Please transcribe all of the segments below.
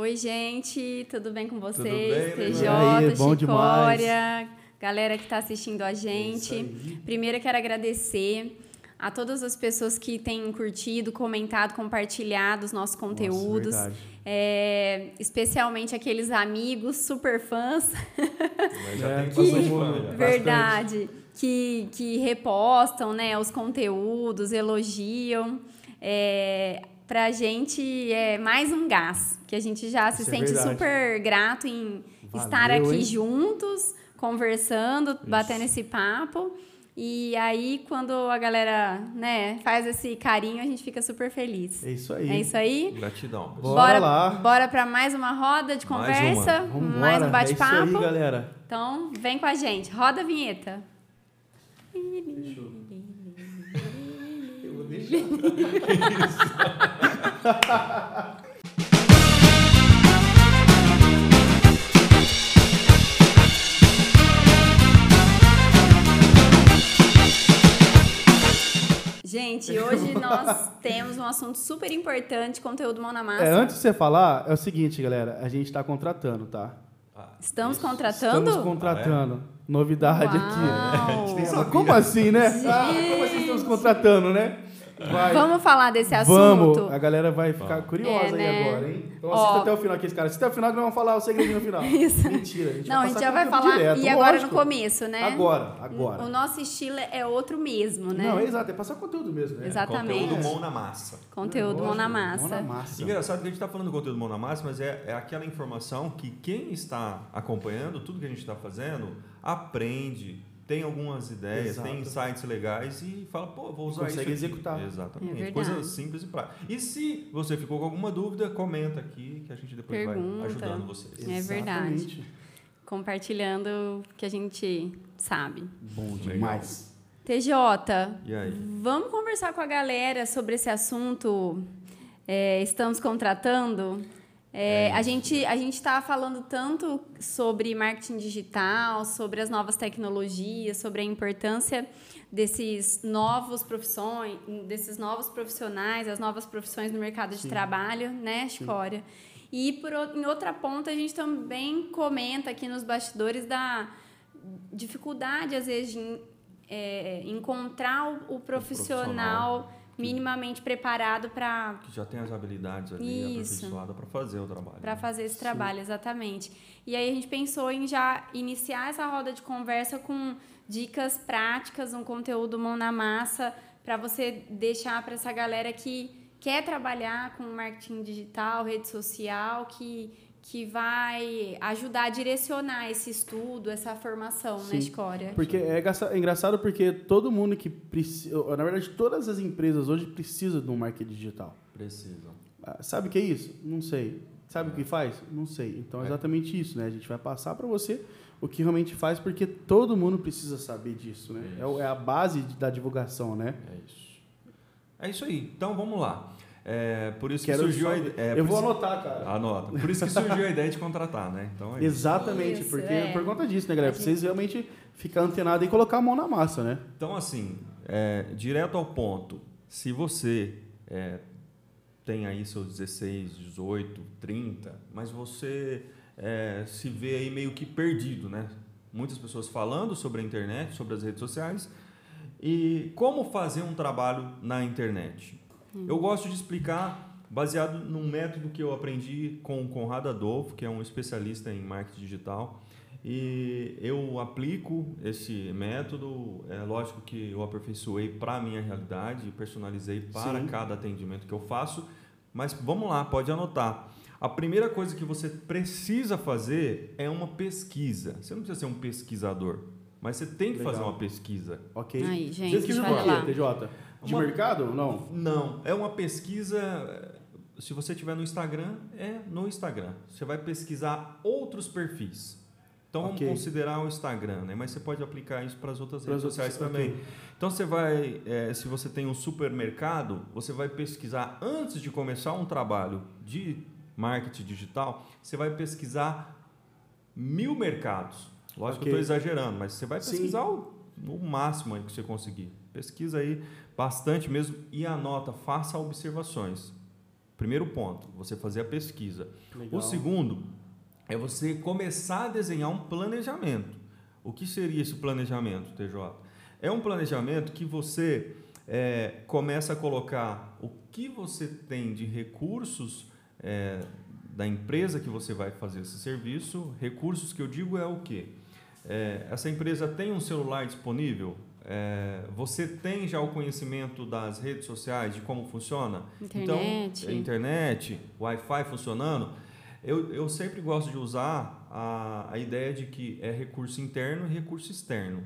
Oi, gente, tudo bem com vocês? bem, TJ, aí, Chicória, galera que está assistindo a gente. Primeiro, eu quero agradecer a todas as pessoas que têm curtido, comentado, compartilhado os nossos conteúdos. verdade. É, especialmente aqueles amigos super fãs, Mas já É, tem que- bastante fã. Bastante. verdade, que, que repostam né, os conteúdos, elogiam. É, pra gente é mais um gás, que a gente já se Isso é sente verdade. super grato em Valeu, estar aqui hein? juntos, conversando, batendo esse papo. E aí, quando a galera né, faz esse carinho, a gente fica super feliz. É isso aí. É isso aí? Gratidão. pessoal. Bora lá. Bora para mais uma roda de Mais conversa, Vambora. mais um É isso bate-papo. aí, galera. Então, vem com a gente. Roda a vinheta. Eu Gente, hoje nós temos um assunto super importante, conteúdo mão na massa. É, antes de você falar, é o seguinte, galera. A gente tá contratando, tá? Ah, Estamos isso. contratando? Estamos contratando. Novidade Uau. aqui. Como assim, né? Ah, como assim estamos contratando, né? Vai. Vamos falar desse assunto? Vamos. A galera vai ficar Vamos. curiosa É, né? aí agora, hein? Então Ó. assista até o final aqui, esse cara. Assista até o final que nós vamos falar o segredinho no final. Isso. Mentira. A gente Não, a gente já vai falar. direto, e agora lógico. no começo, né? Agora, agora. O nosso estilo é outro mesmo, né? Não, é exato. É passar conteúdo mesmo. né? Exatamente. Conteúdo mão na massa. Conteúdo mão na massa. Mão na massa. Engraçado que a gente está falando do conteúdo mão na massa, mas é, é aquela informação que quem está acompanhando tudo que a gente está fazendo aprende, tem algumas ideias, Exato. tem insights legais e fala, pô, vou usar Consegue isso. aqui. executar. É Exatamente. verdade. Coisa simples e prática. E se você ficou com alguma dúvida, comenta aqui que a gente depois Pergunta. vai ajudando vocês. É verdade. Exatamente. Compartilhando o que a gente sabe. Bom demais. TJ, E aí? vamos conversar com a galera sobre esse assunto. é, estamos contratando. É, a gente a gente está falando tanto sobre marketing digital, sobre as novas tecnologias, sobre a importância desses novos profissões, desses novos profissionais, as novas profissões no mercado de Sim. trabalho, né, Chicória? E por, em outra ponta a gente também comenta aqui nos bastidores da dificuldade às vezes de é, encontrar o, o profissional minimamente preparado para Que já tem as habilidades ali aperfeiçoadas para fazer o trabalho. para né? fazer esse trabalho, exatamente. E aí a gente pensou em já iniciar essa roda de conversa com dicas práticas, um conteúdo mão na massa, para você deixar para essa galera que quer trabalhar com marketing digital, rede social, que, que vai ajudar a direcionar esse estudo, essa formação, Sim. Escória? Porque é, é engraçado porque todo mundo que precisa. Na verdade, todas as empresas hoje precisam de um marketing digital. Precisam. Ah, Sabe o que é isso? Não sei. Sabe o que faz? Não sei. Então é É. exatamente isso, né? A gente vai passar para você o que realmente faz, porque todo mundo precisa saber disso, né? É É, a base da divulgação, né? É isso. É isso aí. Então vamos lá. É, por isso Quero que surgiu só- a ideia. é, Eu vou isso- anotar, cara. Anota. Por isso que surgiu a ideia de contratar, né? Então é. Exatamente, Isso, porque é. por conta disso, né, galera? Pra vocês realmente ficar antenado e colocar a mão na massa, né? Então, assim, é, direto ao ponto. Se você é, tem aí seus 16, 18, 30, mas você é, se vê aí meio que perdido, né? Muitas pessoas falando sobre a internet, sobre as redes sociais e como fazer um trabalho na internet. Eu gosto de explicar baseado num método que eu aprendi com o Conrado Adolfo, que é um especialista em marketing digital. E eu aplico esse método, é lógico que eu aperfeiçoei para a minha realidade, personalizei para Sim. cada atendimento que eu faço, mas vamos lá, pode anotar. A primeira coisa que você precisa fazer é uma pesquisa. Você não precisa ser um pesquisador, mas você tem que fazer Legal. uma pesquisa. Ok? Aí, gente, Pesquisa lá. quê, TJ? De Uma- mercado? Não. Não, é uma pesquisa. Se você tiver no Instagram, é no Instagram. Você vai pesquisar outros perfis. Então Ok. vamos considerar o Instagram, né? Mas você pode aplicar isso para as outras redes outras- sociais também. ok. Então você vai, eh, se você tem um supermercado, você vai pesquisar antes de começar um trabalho de marketing digital, você vai pesquisar mil mercados. Lógico que eu estou exagerando, mas você vai Sim. pesquisar o, o máximo aí que você conseguir. Pesquisa aí bastante mesmo e anota, faça observações. Primeiro ponto, você fazer a pesquisa. Legal. O segundo é você começar a desenhar um planejamento. O que seria esse planejamento, TJ? É um planejamento que você é, começa a colocar o que você tem de recursos é, da empresa que você vai fazer esse serviço. Recursos que eu digo é o quê? É, essa empresa tem um celular disponível? É, você tem já o conhecimento das redes sociais, de como funciona? Internet. Então, internet, Wi-Fi funcionando. Eu, eu sempre gosto de usar a, a ideia de que é recurso interno e recurso externo.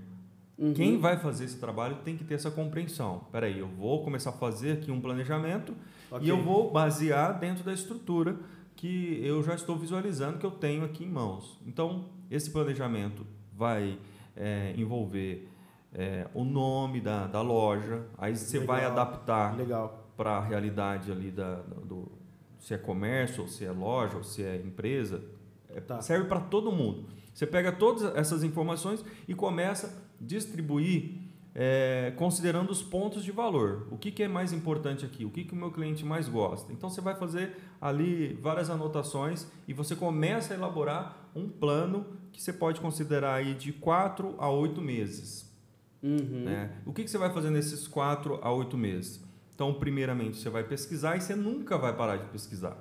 Uhum. Quem vai fazer esse trabalho tem que ter essa compreensão. Peraí, eu vou começar a fazer aqui um planejamento Ok. e eu vou basear dentro da estrutura que eu já estou visualizando que eu tenho aqui em mãos. Então, esse planejamento vai é, envolver é, o nome da, da loja, aí você vai Legal. adaptar Legal. para a realidade ali da, do se é comércio, ou se é loja, ou se é empresa, é- Tá. serve para todo mundo. Você pega todas essas informações e começa a distribuir é, considerando os pontos de valor. O que, que é mais importante aqui? O que, que o meu cliente mais gosta? Então você vai fazer ali várias anotações e você começa a elaborar um plano que você pode considerar aí de 4 a 8 meses. Uhum. Né? O que, que você vai fazer nesses 4 a 8 meses? Então, primeiramente, você vai pesquisar e você nunca vai parar de pesquisar.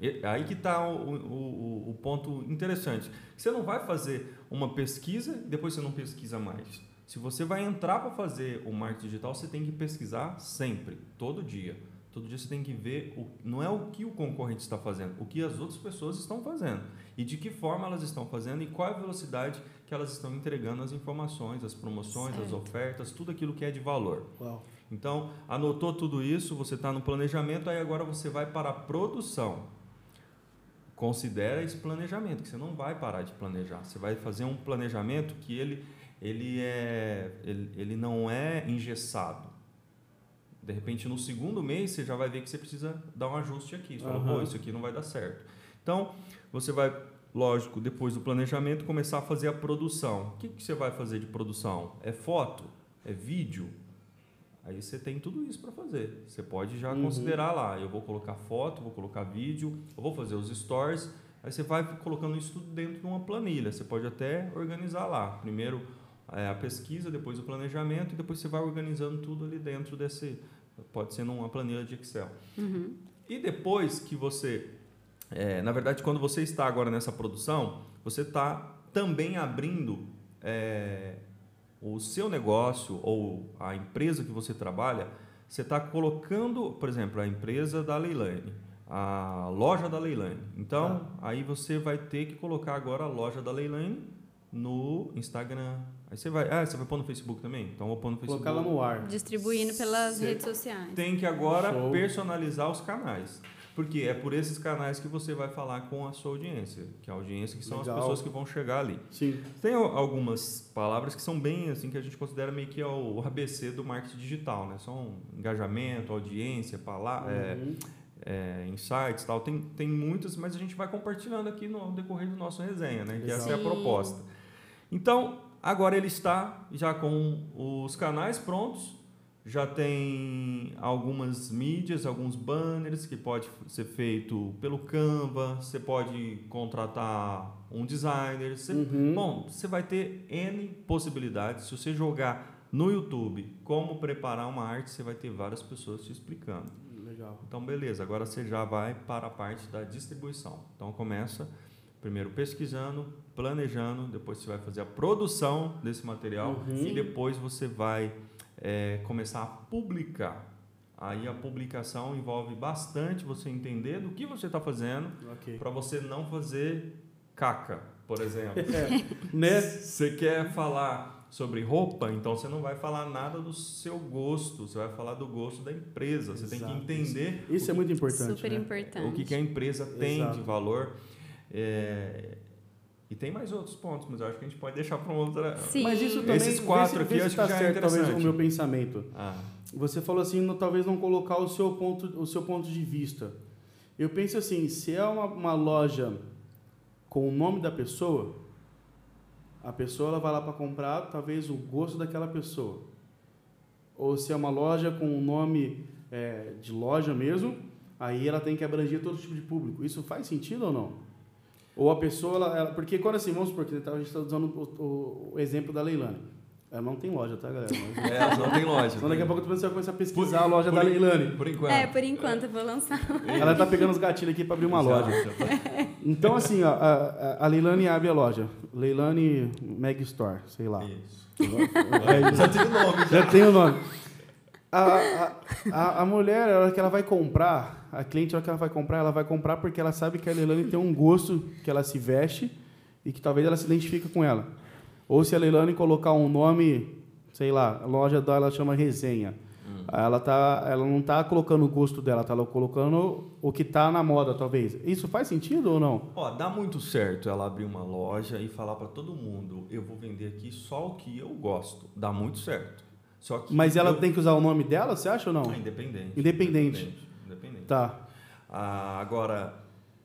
E- Aí que está o, o, o- o ponto interessante. Você não vai fazer uma pesquisa e depois você não pesquisa mais. Se você vai entrar para fazer o marketing digital, você tem que pesquisar sempre, todo dia. Todo dia você tem que ver, o, não é o que o concorrente está fazendo, o que as outras pessoas estão fazendo. E de que forma elas estão fazendo e qual é a velocidade que elas estão entregando as informações, as promoções, as Certo. ofertas, tudo aquilo que é de valor. Uau. Então, anotou tudo isso, você está no planejamento, aí agora você vai para a produção. Considera esse planejamento, que você não vai parar de planejar. Você vai fazer um planejamento que ele, ele, é, ele, ele não é engessado. De repente, no segundo mês, você já vai ver que você precisa dar um ajuste aqui. Você fala, Aham. pô, isso aqui não vai dar certo. Então, você vai, lógico, depois do planejamento, começar a fazer a produção. O que, que você vai fazer de produção? É foto? É vídeo? Aí você tem tudo isso para fazer. Você pode já Uhum. considerar lá. Eu vou colocar foto, vou colocar vídeo, eu vou fazer os stories. Aí você vai colocando isso tudo dentro de uma planilha. Você pode até organizar lá. Primeiro é, a pesquisa, depois o planejamento e depois você vai organizando tudo ali dentro desse. Pode ser numa planilha de Excel. Uhum. E depois que você, é, na verdade, quando você está agora nessa produção, você está também abrindo é, o seu negócio ou a empresa que você trabalha, você está colocando, por exemplo, a empresa da Leilani, a loja da Leilani. Então, aí você vai ter que colocar agora a loja da Leilani no Instagram. Aí você vai, ah, você vai pôr no Facebook também? Então, eu vou pôr no Facebook. Colocar lá no ar. Distribuindo pelas Cê- redes sociais. Tem que agora Show. personalizar os canais. Porque é por esses canais que você vai falar com a sua audiência, que é a audiência que são Legal. as pessoas que vão chegar ali. Sim. Tem al- algumas palavras que são bem assim que a gente considera meio que é o ABC do marketing digital, né? São engajamento, audiência, pala é, Uhum. é, insights, tal. Tem, tem muitas, mas a gente vai compartilhando aqui no decorrer do nosso resenha, né? Que essa é a proposta. Então, agora ele está já com os canais prontos, já tem algumas mídias, alguns banners que pode ser feito pelo Canva, você pode contratar um designer, você Uhum. Bom, você vai ter N possibilidades. Se você jogar no YouTube como preparar uma arte, você vai ter várias pessoas te explicando. Legal. Então, beleza, agora você já vai para a parte da distribuição. Então, começa primeiro pesquisando, planejando, depois você vai fazer a produção desse material Uhum. e depois você vai é, começar a publicar. Aí a publicação envolve bastante você entender do que você está fazendo Ok. para você não fazer caca, por exemplo. É, né? Você quer falar sobre roupa, então você não vai falar nada do seu gosto, você vai falar do gosto da empresa. Você tem Exato. que entender Isso é muito importante. Super né? importante. o que, que a empresa tem Exato. de valor. É, E tem mais outros pontos, mas eu acho que a gente pode deixar para uma outra. Sim. Mas isso também. Esses quatro vê se, aqui vê se acho tá que já é certo, talvez, o meu pensamento. Ah, Você falou assim, no- talvez não colocar o seu ponto, o seu ponto de vista. Eu penso assim, se é uma, uma loja com o nome da pessoa, a pessoa ela vai lá para comprar talvez o gosto daquela pessoa. Ou se é uma loja com o nome é, de loja mesmo, aí ela tem que abranger todo tipo de público. Isso faz sentido ou não? Ou a pessoa, ela, ela- porque quando assim, vamos supor que a gente está usando o, o- o exemplo da Leilani. Ela não tem loja, tá, galera? Mas, É, não tem loja. Senão daqui a pouco você vai começar a pesquisar Por- a loja da Leilani. Por enquanto. É, por enquanto eu vou lançar. Ela tá pegando os gatilhos aqui para abrir uma Já, loja. já tá- Então, assim, ó, a, a- Leilani abre a loja. Leilani Mag Store, sei lá. Isso. É, Já tem o nome. Já tem o nome. A, a, a, mulher, a hora que ela vai comprar, a cliente, a hora que ela vai comprar, ela vai comprar porque ela sabe que a Leilani tem um gosto que ela se veste e que talvez ela se identifique com ela. Ou se a Leilani colocar um nome, sei lá, a loja dela chama Resenha. Ela, tá, ela não está colocando o gosto dela, está colocando o que está na moda, talvez. Isso faz sentido ou não? Ó, dá muito certo ela abrir uma loja e falar para todo mundo, eu vou vender aqui só o que eu gosto. Dá muito certo. Só que Mas ela eu- tem que usar o nome dela, você acha ou não? Ah, independente. Independente. Independente. independente. Tá. Ah, agora,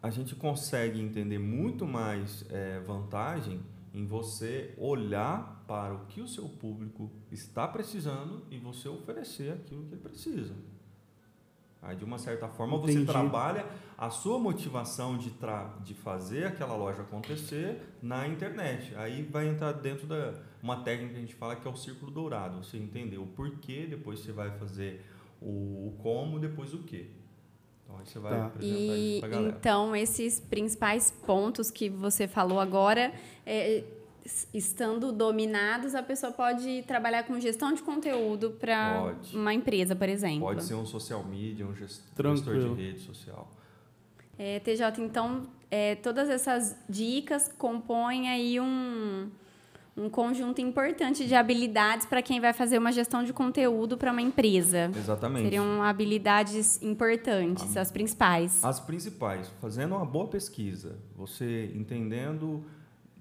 a gente consegue entender muito mais eh, vantagem em você olhar para o que o seu público está precisando e você oferecer aquilo que ele precisa. Aí, de uma certa forma, você Entendi. trabalha a sua motivação de, tra de fazer aquela loja acontecer na internet. Aí vai entrar dentro da uma técnica que a gente fala que é o círculo dourado. Você entender o porquê, depois você vai fazer o, como, depois o quê. Então, aí você vai Tá. apresentar E isso pra galera. então, esses principais pontos que você falou agora, é, estando dominados, a pessoa pode trabalhar com gestão de conteúdo para uma empresa, por exemplo. Pode ser um social media, um gest- Tranquilo. gestor de rede social. É, TJ, então, é, todas essas dicas compõem aí um, um conjunto importante de habilidades para quem vai fazer uma gestão de conteúdo para uma empresa. Exatamente. Seriam habilidades importantes, as principais. As principais, fazendo uma boa pesquisa, você entendendo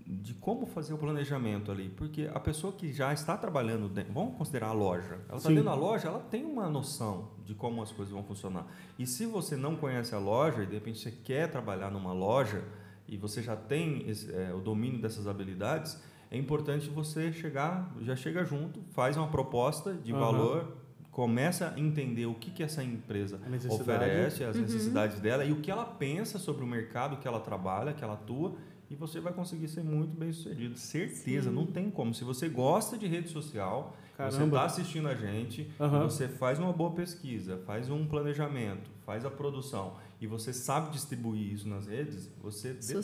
de como fazer o planejamento ali, porque a pessoa que já está trabalhando, dentro, vamos considerar a loja, ela está dentro da loja, ela tem uma noção de como as coisas vão funcionar. E se você não conhece a loja e de repente você quer trabalhar numa loja e você já tem esse, é, o domínio dessas habilidades, é importante você chegar, já chega junto, faz uma proposta de Aham. valor, começa a entender o que, que essa empresa oferece, Uhum. as necessidades dela e o que ela pensa sobre o mercado que ela trabalha, que ela atua, e você vai conseguir ser muito bem sucedido. Certeza, Sim. não tem como. Se você gosta de rede social, você Caramba. está assistindo a gente, Aham. você faz uma boa pesquisa, faz um planejamento, faz a produção e você sabe distribuir isso nas redes, você detona.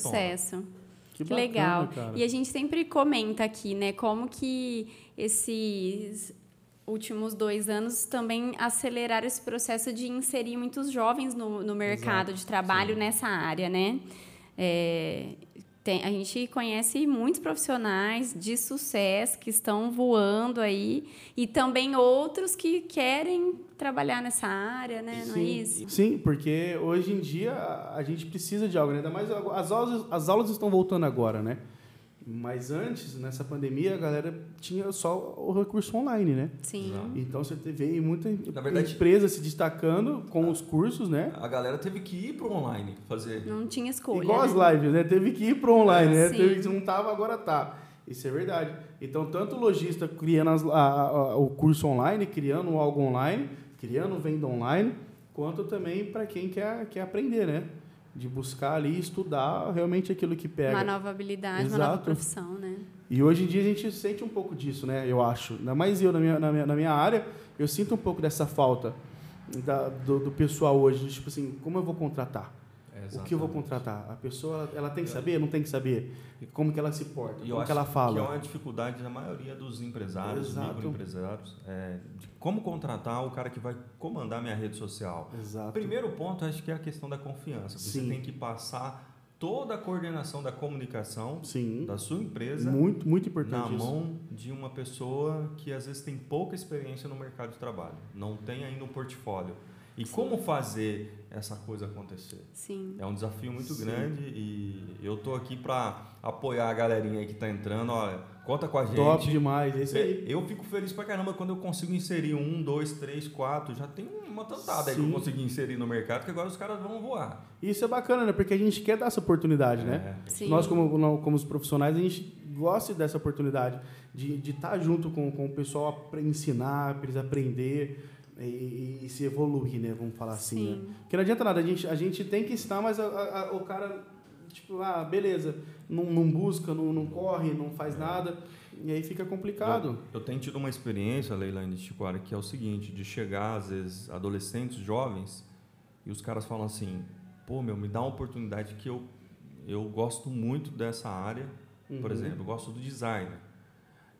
Que, bacana, legal. cara. E a gente sempre comenta aqui, né, como que esses últimos dois anos também aceleraram esse processo de inserir muitos jovens no, no mercado de trabalho sim. nessa área, né? É, tem- a gente conhece muitos profissionais de sucesso que estão voando aí e também outros que querem trabalhar nessa área, né? Não é Sim. isso? Sim, porque hoje em dia a- gente precisa de algo, né? ainda mais as aulas, as aulas estão voltando agora, né? Mas antes, nessa pandemia, a galera tinha só o recurso online, né? Sim. Exato. Então você teve muita Na verdade- empresa se destacando com os cursos, né? A galera teve que ir para o online fazer. Não tinha escolha. Igual né? as lives, né? Teve que ir para online, né? Teve que não tava, agora tá. Isso é verdade. Então, tanto o lojista criando as- a- a- o curso online, criando algo online, criando venda online, quanto também para quem quer, quer aprender, né? De buscar ali, estudar realmente aquilo que pega. Uma nova habilidade, uma nova Exato. profissão, né? E hoje em dia a gente sente um pouco disso, né? Eu acho. Ainda mais eu na minha, na minha, na minha área, eu sinto um pouco dessa falta da- do, do pessoal hoje. Tipo assim, como eu vou contratar? O que eu vou contratar? A pessoa, ela, ela tem que saber, não tem que saber? Como que ela se porta? E Como que ela fala? que é uma dificuldade da maioria dos empresários, Exato. microempresários, é, de como contratar o cara que vai comandar minha rede social. Exato. Primeiro ponto, acho que é a questão da confiança. Você Sim. tem que passar toda a coordenação da comunicação Sim. da sua empresa Muito, muito na importante isso. mão de uma pessoa que às vezes tem pouca experiência no mercado de trabalho, não tem ainda um portfólio. E como fazer essa coisa acontecer? Sim. É um desafio muito Sim. grande e eu tô aqui para apoiar a galerinha aí que tá entrando. Olha, conta com a gente. Top demais, é isso É, aí. Eu fico feliz pra caramba quando eu consigo inserir um, dois, três, quatro. Já tem uma tantada aí que Sim. eu consegui inserir no mercado que agora os caras vão voar. Isso é bacana, né? Porque a gente quer dar essa oportunidade, né? É. Sim. Nós, como, como os profissionais, a gente gosta dessa oportunidade de estar junto com, com o pessoal para ensinar, para eles aprender. E, e se evoluir, né? Vamos falar assim. Sim. Né? Porque não adianta nada, a gente, a gente tem que ensinar, mas a, a, o cara, tipo, ah, beleza, não, não busca, não, não corre, não faz nada, e aí fica complicado. Eu, eu tenho tido uma experiência, Leilane Chicoara, que é o seguinte, de chegar, às vezes, adolescentes, jovens, e os caras falam assim, pô, meu, me dá uma oportunidade que eu, eu gosto muito dessa área, uhum. por exemplo, eu gosto do design.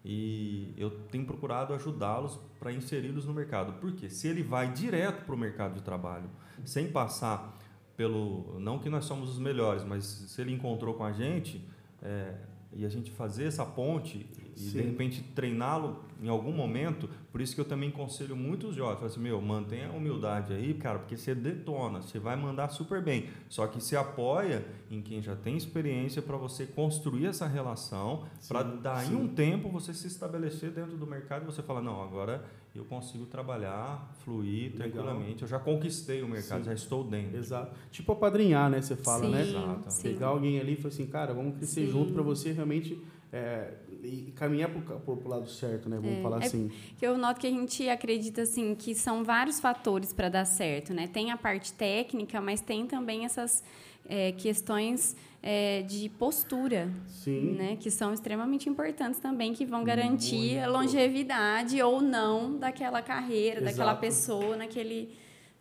E eu tenho procurado ajudá-los para inseri-los no mercado. Por quê? Se ele vai direto para o mercado de trabalho, sem passar pelo. Não que nós somos os melhores, mas se ele encontrou com a gente é, e a gente fazer essa ponte e Sim. de repente treiná-lo em algum momento. Por isso que eu também conselho muitos jovens, falo assim, meu, mantenha a humildade aí, cara, porque você detona, você vai mandar super bem. Só que se apoia em quem já tem experiência para você construir essa relação, para daí sim. um tempo você se estabelecer dentro do mercado e você fala, não, agora eu consigo trabalhar, fluir Legal. tranquilamente. Eu já conquistei o mercado, sim. já estou dentro. Exato. Tipo apadrinhar, né? Você fala, sim, né? Exato. Pegar alguém ali e falar assim, cara, vamos crescer junto para você realmente é, e caminhar para o lado certo, né? Vamos é, falar é assim. É que eu noto que a gente acredita assim que são vários fatores para dar certo, né? Tem a parte técnica, mas tem também essas é, questões é, de postura, Sim. né? Que são extremamente importantes também, que vão garantir Muito. a longevidade ou não daquela carreira, Exato. daquela pessoa, naquele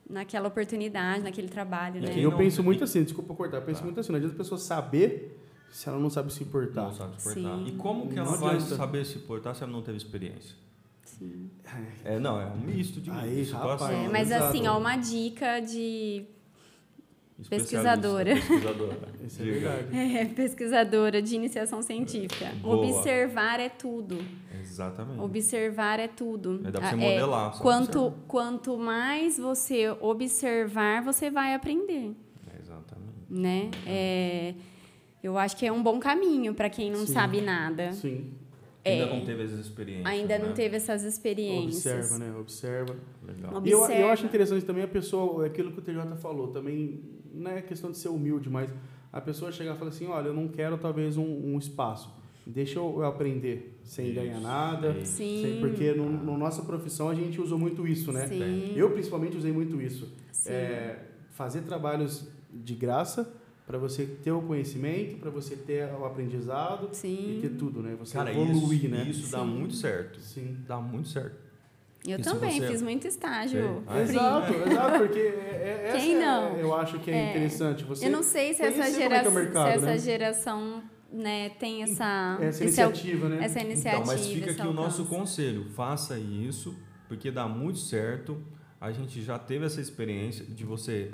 naquela oportunidade, naquele trabalho, né? Eu penso muito assim, desculpa cortar, eu penso tá. muito assim, não adianta a pessoa saber se ela não sabe se importar. Não sabe se importar. Sim. E como que ela não vai adianta. saber se importar se ela não teve experiência? Sim. É, não, é um misto de Aí, rapaz, é, Mas assim, ó, uma dica de pesquisadora. Pesquisadora. Isso é verdade. É, pesquisadora de iniciação científica. Boa. Observar é tudo. Exatamente. Observar é tudo. É, dá pra você é, modelar. quanto, quanto mais você observar, você vai aprender. É, exatamente. Né? É, eu acho que é um bom caminho para quem não Sim. sabe nada. Sim. É, ainda não teve essas experiências. Ainda né? não teve essas experiências. Observa, né? Observa. Legal. Observa. E eu, eu acho interessante também a pessoa, aquilo que o TJ falou, também não é questão de ser humilde, mas a pessoa chegar e falar assim, olha, eu não quero talvez um, um espaço. Deixa eu aprender sem isso, ganhar nada. Sim. Sem, porque no, no, nossa profissão a gente usou muito isso, né? Sim. Eu principalmente usei muito isso. É, fazer trabalhos de graça para você ter o conhecimento, para você ter o aprendizado Sim. e ter tudo, né? Você Cara, evoluir, isso, né? Isso Sim. dá muito certo. Sim. Dá muito certo. Eu se também você- fiz muito estágio. Ah, é? Exato, exato, porque é, é, Quem essa é- não? eu acho que é, É. interessante. Você Eu não sei se essa, como é é mercado, se essa né? geração né, tem essa, essa é iniciativa, né? essa iniciativa. Então, mas fica aqui o nosso conselho. Faça isso, porque dá muito certo. A gente já teve essa experiência de você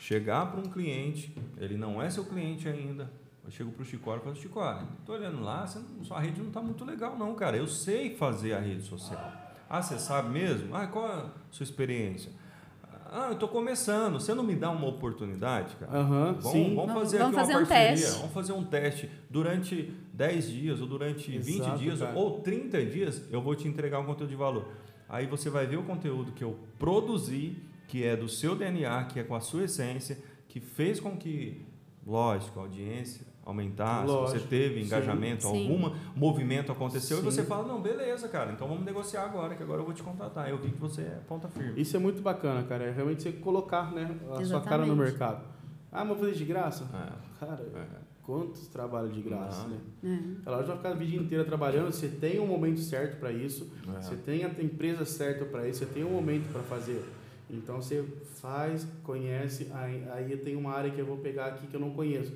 chegar para um cliente, ele não é seu cliente ainda. Eu chego para o Chicório e falo, Chicório, tô olhando lá, você não- sua rede não está muito legal não, cara. Eu sei fazer a rede social. Ah, você sabe mesmo? Ah, qual é a sua experiência? Ah, eu estou começando. Você não me dá uma oportunidade, cara? Aham, Vamos, sim. vamos fazer Vamos aqui fazer uma um parceria. teste. Vamos fazer um teste durante 10 dias, ou durante 20 Exato, dias, cara. ou 30 dias, eu vou te entregar um conteúdo de valor. Aí você vai ver o conteúdo que eu produzi, que é do seu DNA, que é com a sua essência, que fez com que, lógico, a audiência aumentasse, Lógico, você teve engajamento, Sim. algum movimento aconteceu, Sim. e você fala, não, beleza, cara, então vamos negociar agora, que agora eu vou te contratar. Eu vi que você é ponta firme. Isso é muito bacana, cara. É realmente você colocar né, a sua cara no Exatamente. mercado. Ah, mas vou fazer de graça? É, Cara, é. quantos trabalhos de graça, Não. né? É. Ela vai ficar a vida inteira trabalhando, você tem um momento certo para isso, É. você tem a empresa certa para isso, você tem um momento para fazer. Então você faz, conhece, aí, aí tem uma área que eu vou pegar aqui que eu não conheço.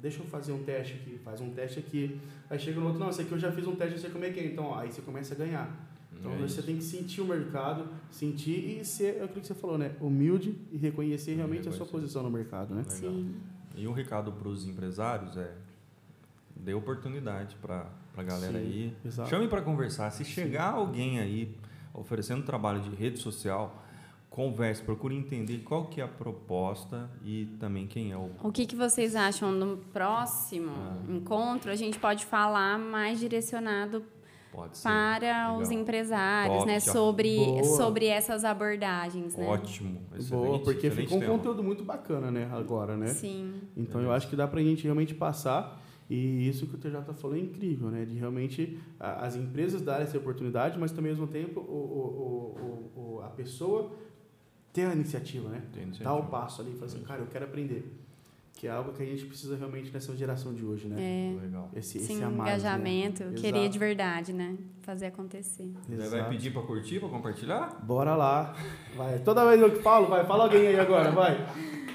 Deixa eu fazer um teste aqui, faz um teste aqui. Aí chega no outro, não, esse aqui eu já fiz um teste, eu sei como é que é. Então, ó, aí você começa a ganhar. Então É você tem que sentir o mercado, sentir e ser, é aquilo que você falou, né? Humilde e reconhecer realmente a sua posição no mercado, né? Legal. Sim. E um recado para os empresários é dê oportunidade para a galera Sim, aí. exato. Chame para conversar. Se chegar alguém aí oferecendo trabalho de rede social, converse, procure entender qual que é a proposta e também quem é o O que, que vocês acham no próximo Ah. encontro? A gente pode falar mais direcionado pode ser. para os Legal. empresários, Top, né? Sobre, Boa. sobre essas abordagens, né? Ótimo, excelente, Boa, porque excelente ficou um tema. conteúdo muito bacana, né? Agora, né? Sim. Então eu acho que dá pra gente realmente passar E isso que o TJ falou é incrível, né? De realmente a, as empresas darem essa oportunidade, mas também ao mesmo tempo o, o, o, o, a pessoa ter a iniciativa, né? Tem iniciativa. Dar o passo ali e falar assim, cara, eu quero aprender. Que é algo que a gente precisa realmente nessa geração de hoje, né? É. Legal. Esse, Sim, esse mais, engajamento, né? querer Exato. de verdade, né? Fazer acontecer. Você vai pedir para curtir, para compartilhar? Bora lá. Vai. Toda vez eu que falo, vai. Fala alguém aí agora, vai.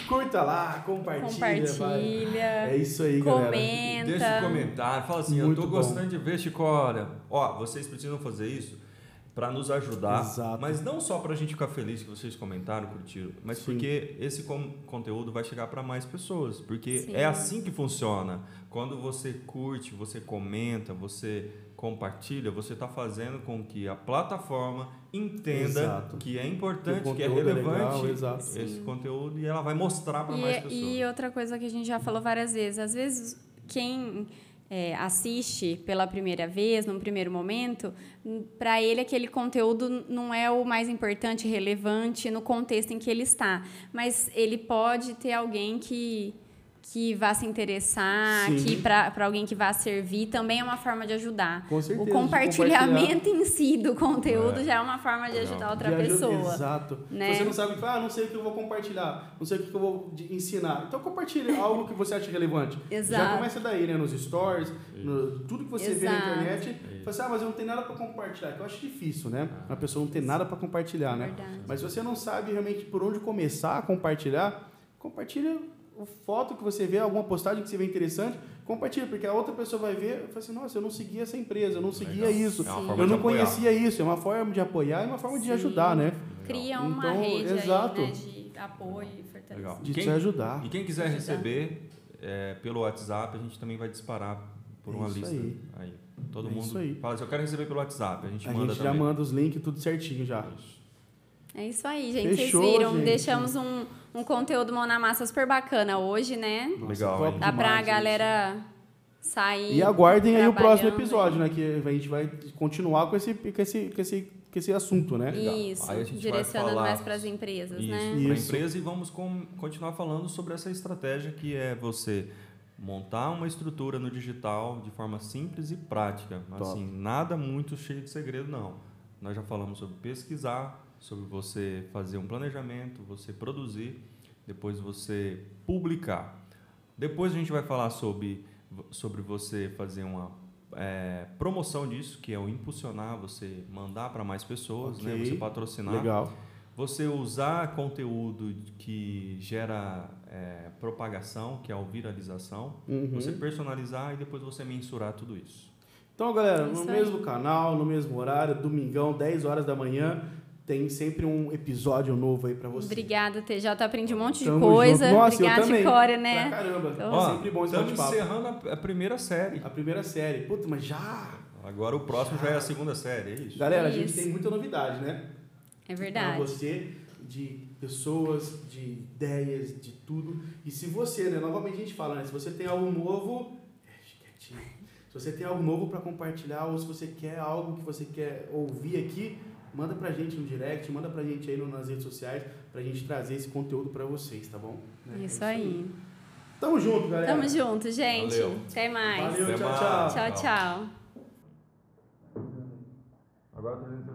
Curta lá, compartilha. Vai. Compartilha, É isso aí, galera. comenta. Deixa um comentário, fala assim, Muito eu tô bom. gostando de ver, Chicória. Ó, vocês precisam fazer isso para nos ajudar, Exato. mas não só para a gente ficar feliz que vocês comentaram, curtiram, mas Sim. porque esse conteúdo vai chegar para mais pessoas, porque Sim. é assim que funciona. Quando você curte, você comenta, você compartilha, você está fazendo com que a plataforma entenda Exato. que é importante, Que que é é relevante legal, exato. esse Sim. conteúdo e ela vai mostrar para mais E, pessoas. e outra coisa que a gente já falou várias vezes, às vezes quem é, assiste pela primeira vez, num primeiro momento, para ele aquele conteúdo não é o mais importante, relevante no contexto em que ele está, mas ele pode ter alguém que que vá se interessar, Sim. que para alguém que vá servir também é uma forma de ajudar. Com certeza, o compartilhamento em si do conteúdo É. já é uma forma de ajudar outra De ajuda- pessoa. Exato. né? Você não sabe, ah, não sei o que eu vou compartilhar, não sei o que eu vou ensinar. Então compartilhe algo que você acha relevante. Já Exato. começa daí, né? Nos stories, no, tudo que você vê na Exato. internet. Fala assim, ah, mas eu não tenho nada para compartilhar. Que eu acho difícil, né? Uma pessoa não ter nada para compartilhar, né? Verdade. Mas se você não sabe realmente por onde começar a compartilhar, compartilha a foto que você vê, alguma postagem que você vê interessante, compartilha, porque a outra pessoa vai ver e fala assim, nossa, eu não seguia essa empresa, eu não seguia Legal. isso, É uma eu de não conhecia isso. É uma forma de apoiar e uma forma de Sim. ajudar, né? Cria uma Então, rede exato. aí, né, de apoio e fortalecimento. Legal. De Quem- te ajudar. E quem quiser Ajudar. receber é, pelo WhatsApp, a gente também vai disparar por uma Isso lista. aí. Todo É mundo isso aí. fala assim, eu quero receber pelo WhatsApp, a gente A manda gente já também. manda os links tudo certinho já. Isso. É isso aí, gente. Fechou, Vocês viram? gente. Deixamos um, um conteúdo mão na massa super bacana hoje, né? Nossa, Legal, hein? Dá pra demais, gente. galera sair. E aguardem aí o próximo episódio, né? Que a gente vai continuar com esse, com esse, com esse, com esse assunto, né? Isso, Aí a gente vai direcionando falar mais para as empresas, Isso, né? para a Isso. empresa e vamos com- continuar falando sobre essa estratégia que é você montar uma estrutura no digital de forma simples e prática. Top. Assim, nada muito cheio de segredo, não. Nós já falamos sobre pesquisar, sobre você fazer um planejamento, você produzir, depois você publicar. Depois a gente vai falar sobre, sobre você fazer uma é, promoção disso, que é o impulsionar, você mandar para mais pessoas, né? Ok. você patrocinar. Legal. Você usar conteúdo que gera é, propagação, que é a viralização, Uhum. você personalizar e depois você mensurar tudo isso. Então, galera, Isso no mesmo canal, no mesmo horário, domingão, 10 horas da manhã, tem sempre um episódio novo aí pra você. Obrigada, TJ. Aprendi um monte de Tamo coisa. junto. Nossa, Obrigada, eu também. Pra né? caramba. Então, É Ó, sempre bom esse estamos bate-papo. encerrando a, a primeira série. A primeira série. Puta, mas já... Agora o próximo já é a segunda série, é isso? Galera, a gente Isso. tem muita novidade, né? É Pra verdade. você, de pessoas, de ideias, de tudo. E se você, né? Novamente a gente fala, né? Se você tem algo novo... é. Se você tem algo novo para compartilhar ou se você quer algo que você quer ouvir aqui, manda pra gente no direct, manda pra gente aí nas redes sociais pra gente trazer esse conteúdo pra vocês, tá bom? Né? Isso É aí. Tamo junto, galera. Tamo junto, gente. Valeu. Até mais. Valeu, Até tchau, mais. tchau. Tchau, tchau. Agora 360, vamos embora.